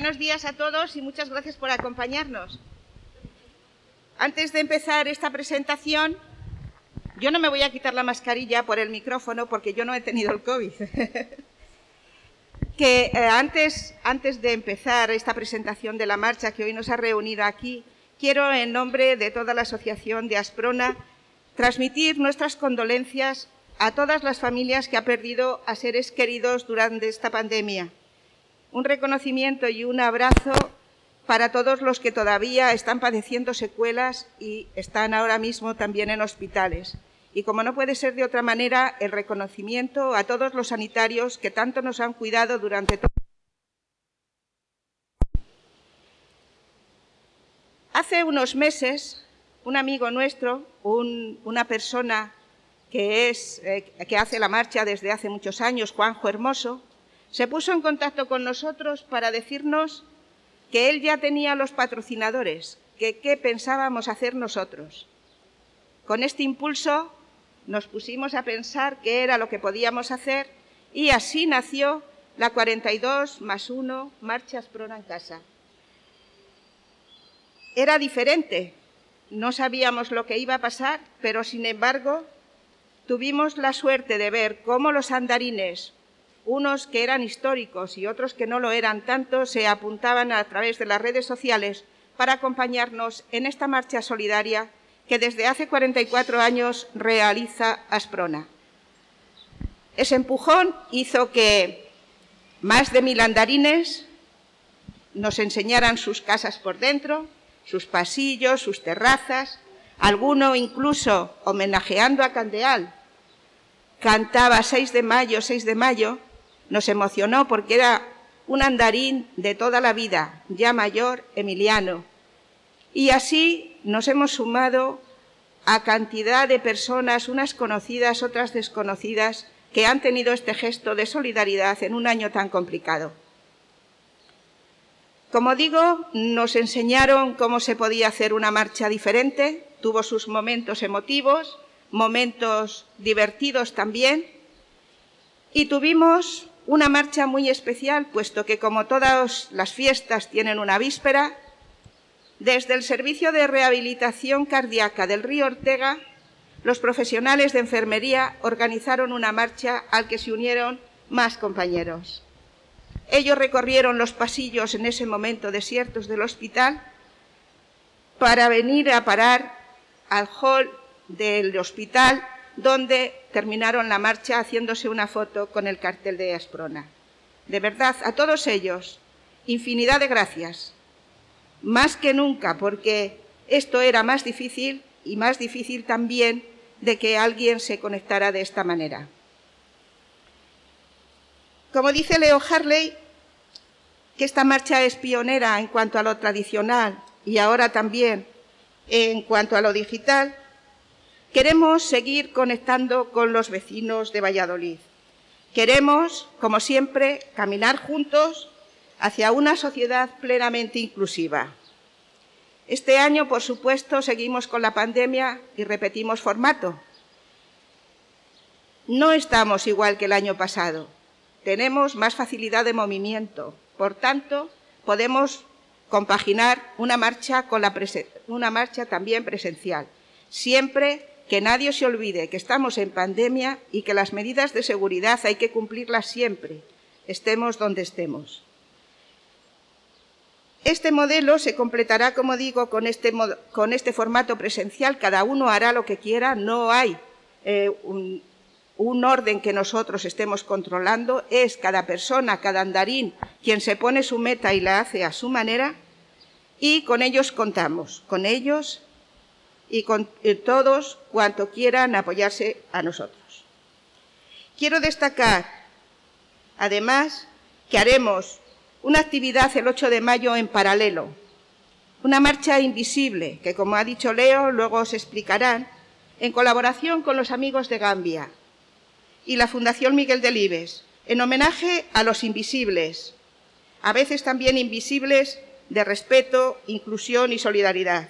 buenos días a todos y muchas gracias por acompañarnos. Antes de empezar esta presentación, yo no me voy a quitar la mascarilla por el micrófono porque yo no he tenido el COVID. que eh, antes, antes de empezar esta presentación de la marcha que hoy nos ha reunido aquí, quiero, en nombre de toda la Asociación de Asprona, transmitir nuestras condolencias a todas las familias que han perdido a seres queridos durante esta pandemia. Un reconocimiento y un abrazo para todos los que todavía están padeciendo secuelas y están ahora mismo también en hospitales. Y como no puede ser de otra manera, el reconocimiento a todos los sanitarios que tanto nos han cuidado durante todo Hace unos meses, un amigo nuestro, una persona que, eh, que hace la marcha desde hace muchos años, Juanjo Hermoso, se puso en contacto con nosotros para decirnos que él ya tenía los patrocinadores, que qué pensábamos hacer nosotros. Con este impulso nos pusimos a pensar qué era lo que podíamos hacer y así nació la 42 más 1 Marchas Prona en Casa. Era diferente, no sabíamos lo que iba a pasar, pero sin embargo tuvimos la suerte de ver cómo los andarines, unos que eran históricos y otros que no lo eran tanto, se apuntaban a través de las redes sociales para acompañarnos en esta marcha solidaria que desde hace 44 años realiza Asprona. Ese empujón hizo que más de mil andarines nos enseñaran sus casas por dentro, sus pasillos, sus terrazas, alguno incluso homenajeando a Candeal. Cantaba 6 de mayo, 6 de mayo, nos emocionó porque era un andarín de toda la vida, ya mayor, Emiliano, y así nos hemos sumado a cantidad de personas, unas conocidas, otras desconocidas, que han tenido este gesto de solidaridad en un año tan complicado. Como digo, nos enseñaron cómo se podía hacer una marcha diferente, tuvo sus momentos emotivos, momentos divertidos también, y tuvimos una marcha muy especial, puesto que como todas las fiestas tienen una víspera, desde el Servicio de Rehabilitación Cardíaca del Río Ortega, los profesionales de enfermería organizaron una marcha al que se unieron más compañeros. Ellos recorrieron los pasillos en ese momento desiertos del hospital para venir a parar al hall del hospital donde terminaron la marcha haciéndose una foto con el cartel de Asprona. De verdad, a todos ellos, infinidad de gracias más que nunca, porque esto era más difícil y más difícil también de que alguien se conectara de esta manera. Como dice Leo Harley, que esta marcha es pionera en cuanto a lo tradicional y ahora también en cuanto a lo digital, queremos seguir conectando con los vecinos de Valladolid. Queremos, como siempre, caminar juntos hacia una sociedad plenamente inclusiva. Este año, por supuesto, seguimos con la pandemia y repetimos formato. No estamos igual que el año pasado. Tenemos más facilidad de movimiento. Por tanto, podemos compaginar una marcha, con la una marcha también presencial, siempre que nadie se olvide que estamos en pandemia y que las medidas de seguridad hay que cumplirlas siempre, estemos donde estemos. Este modelo se completará, como digo, con este, con este, formato presencial. Cada uno hará lo que quiera, no hay eh, un, un orden que nosotros estemos controlando, es cada persona, cada andarín, quien se pone su meta y la hace a su manera, y con ellos contamos, con ellos y con eh, todos cuanto quieran apoyarse a nosotros. Quiero destacar, además, que haremos una actividad el 8 de mayo en paralelo, una marcha invisible que, como ha dicho Leo, luego os explicarán, en colaboración con los amigos de Gambia y la Fundación Miguel Delibes, en homenaje a los invisibles, a veces también invisibles de respeto, inclusión y solidaridad.